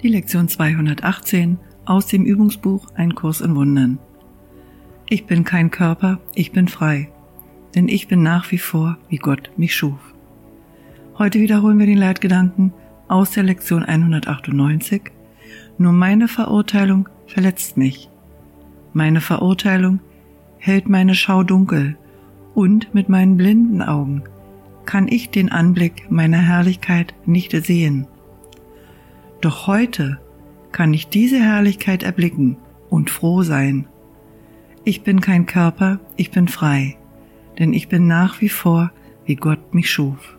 Die Lektion 218 aus dem Übungsbuch Ein Kurs in Wundern. Ich bin kein Körper, ich bin frei, denn ich bin nach wie vor, wie Gott mich schuf. Heute wiederholen wir den Leitgedanken aus der Lektion 198. Nur meine Verurteilung verletzt mich. Meine Verurteilung hält meine Schau dunkel und mit meinen blinden Augen kann ich den Anblick meiner Herrlichkeit nicht sehen. Doch heute kann ich diese Herrlichkeit erblicken und froh sein. Ich bin kein Körper, ich bin frei, denn ich bin nach wie vor, wie Gott mich schuf.